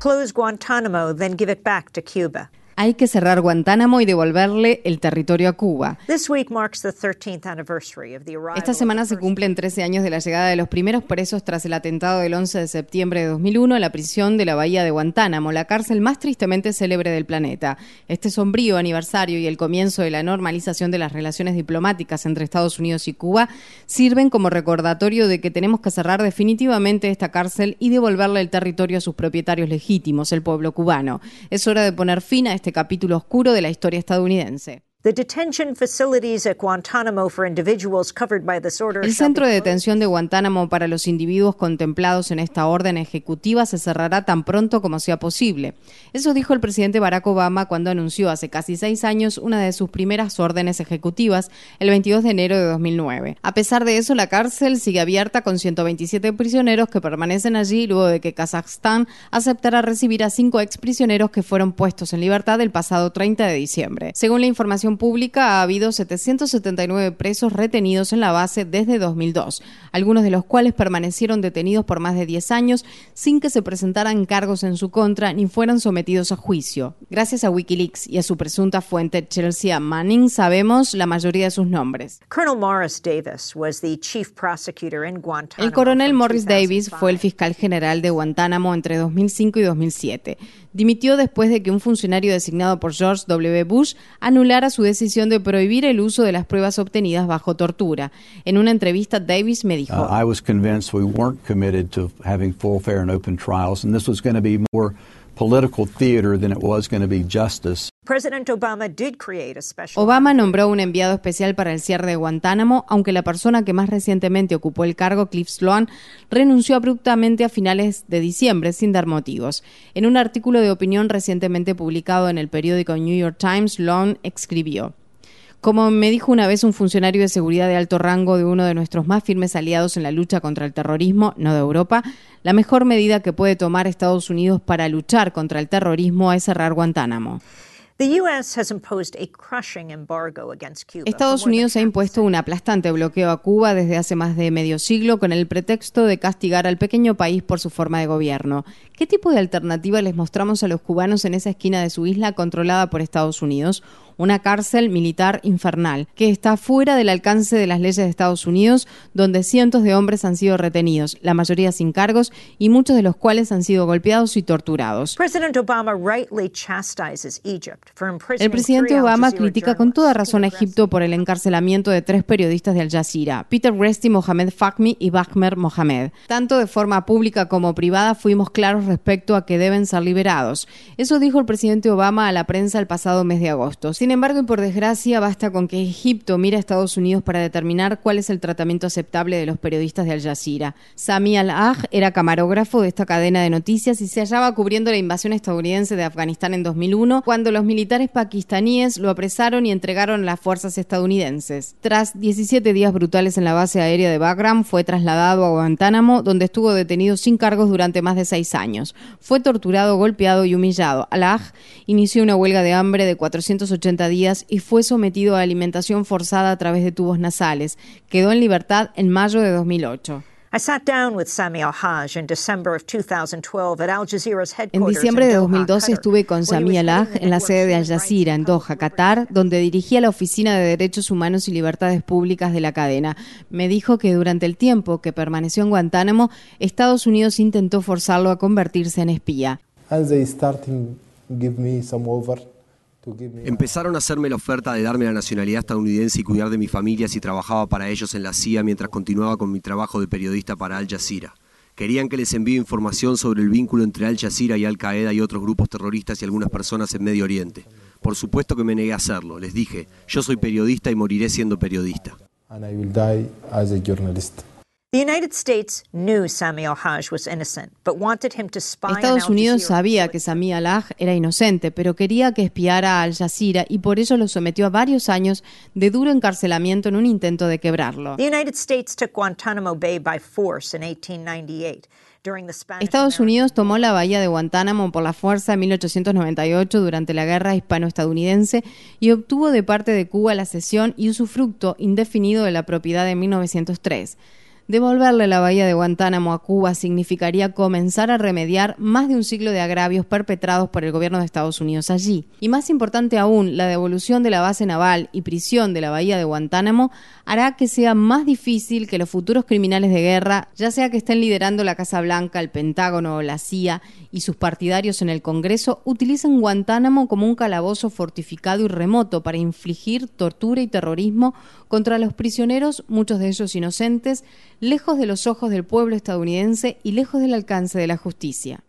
Close Guantanamo, then give it back to Cuba. Hay que cerrar Guantánamo y devolverle el territorio a Cuba. Esta semana se cumplen 13 años de la llegada de los primeros presos tras el atentado del 11 de septiembre de 2001 a la prisión de la bahía de Guantánamo, la cárcel más tristemente célebre del planeta. Este sombrío aniversario y el comienzo de la normalización de las relaciones diplomáticas entre Estados Unidos y Cuba sirven como recordatorio de que tenemos que cerrar definitivamente esta cárcel y devolverle el territorio a sus propietarios legítimos, el pueblo cubano. Es hora de poner fin a este capítulo oscuro de la historia estadounidense. El centro de detención de Guantánamo para los individuos contemplados en esta orden ejecutiva se cerrará tan pronto como sea posible. Eso dijo el presidente Barack Obama cuando anunció hace casi seis años una de sus primeras órdenes ejecutivas, el 22 de enero de 2009. A pesar de eso, la cárcel sigue abierta con 127 prisioneros que permanecen allí luego de que Kazajstán aceptara recibir a cinco exprisioneros que fueron puestos en libertad el pasado 30 de diciembre. Según la información pública ha habido 779 presos retenidos en la base desde 2002, algunos de los cuales permanecieron detenidos por más de 10 años sin que se presentaran cargos en su contra ni fueran sometidos a juicio. Gracias a Wikileaks y a su presunta fuente Chelsea Manning sabemos la mayoría de sus nombres. El coronel Morris Davis fue el fiscal general de Guantánamo entre 2005 y 2007. Dimitió después de que un funcionario designado por George W. Bush anulara su decisión de prohibir el uso de las pruebas obtenidas bajo tortura. En una entrevista, Davis me dijo: uh, I was convinced we weren't committed to having full, fair and open trials, and this was going to be more political theater than it was going to be justice. Obama nombró un enviado especial para el cierre de Guantánamo, aunque la persona que más recientemente ocupó el cargo, Cliff Sloan, renunció abruptamente a finales de diciembre sin dar motivos. En un artículo de opinión recientemente publicado en el periódico New York Times, Sloan escribió. Como me dijo una vez un funcionario de seguridad de alto rango de uno de nuestros más firmes aliados en la lucha contra el terrorismo, no de Europa, la mejor medida que puede tomar Estados Unidos para luchar contra el terrorismo es cerrar Guantánamo. Estados Unidos ha impuesto un aplastante bloqueo a Cuba desde hace más de medio siglo con el pretexto de castigar al pequeño país por su forma de gobierno. ¿Qué tipo de alternativa les mostramos a los cubanos en esa esquina de su isla controlada por Estados Unidos? Una cárcel militar infernal, que está fuera del alcance de las leyes de Estados Unidos, donde cientos de hombres han sido retenidos, la mayoría sin cargos y muchos de los cuales han sido golpeados y torturados. El presidente Obama critica con toda razón a Egipto por el encarcelamiento de tres periodistas de Al Jazeera, Peter Resti, Mohamed Fahmy y Bahmer Mohamed. Tanto de forma pública como privada fuimos claros respecto a que deben ser liberados. Eso dijo el presidente Obama a la prensa el pasado mes de agosto. Sin embargo, y por desgracia, basta con que Egipto mire a Estados Unidos para determinar cuál es el tratamiento aceptable de los periodistas de Al Jazeera. Sami Al-Aj era camarógrafo de esta cadena de noticias y se hallaba cubriendo la invasión estadounidense de Afganistán en 2001, cuando los militares pakistaníes lo apresaron y entregaron a las fuerzas estadounidenses. Tras 17 días brutales en la base aérea de Bagram, fue trasladado a Guantánamo, donde estuvo detenido sin cargos durante más de seis años. Fue torturado, golpeado y humillado. Al-Aj inició una huelga de hambre de 480 días y fue sometido a alimentación forzada a través de tubos nasales. Quedó en libertad en mayo de 2008. En diciembre de 2012 estuve con Sami Al-Haj en la sede de Al Jazeera, en Doha, Qatar, donde dirigía la Oficina de Derechos Humanos y Libertades Públicas de la cadena. Me dijo que durante el tiempo que permaneció en Guantánamo, Estados Unidos intentó forzarlo a convertirse en espía. Empezaron a hacerme la oferta de darme la nacionalidad estadounidense y cuidar de mi familia si trabajaba para ellos en la CIA mientras continuaba con mi trabajo de periodista para Al Jazeera. Querían que les envíe información sobre el vínculo entre Al Jazeera y Al Qaeda y otros grupos terroristas y algunas personas en Medio Oriente. Por supuesto que me negué a hacerlo. Les dije, yo soy periodista y moriré siendo periodista. Estados Unidos sabía que Sami Al-Haj era inocente, pero quería que espiara a Al Jazeera y por ello lo sometió a varios años de duro encarcelamiento en un intento de quebrarlo. Estados Unidos tomó la bahía de Guantánamo por la fuerza en 1898 durante la guerra hispano-estadounidense y obtuvo de parte de Cuba la cesión y usufructo indefinido de la propiedad en 1903. Devolverle la bahía de Guantánamo a Cuba significaría comenzar a remediar más de un ciclo de agravios perpetrados por el gobierno de Estados Unidos allí. Y más importante aún, la devolución de la base naval y prisión de la bahía de Guantánamo hará que sea más difícil que los futuros criminales de guerra, ya sea que estén liderando la Casa Blanca, el Pentágono la CIA y sus partidarios en el Congreso, utilicen Guantánamo como un calabozo fortificado y remoto para infligir tortura y terrorismo contra los prisioneros, muchos de ellos inocentes, lejos de los ojos del pueblo estadounidense y lejos del alcance de la justicia.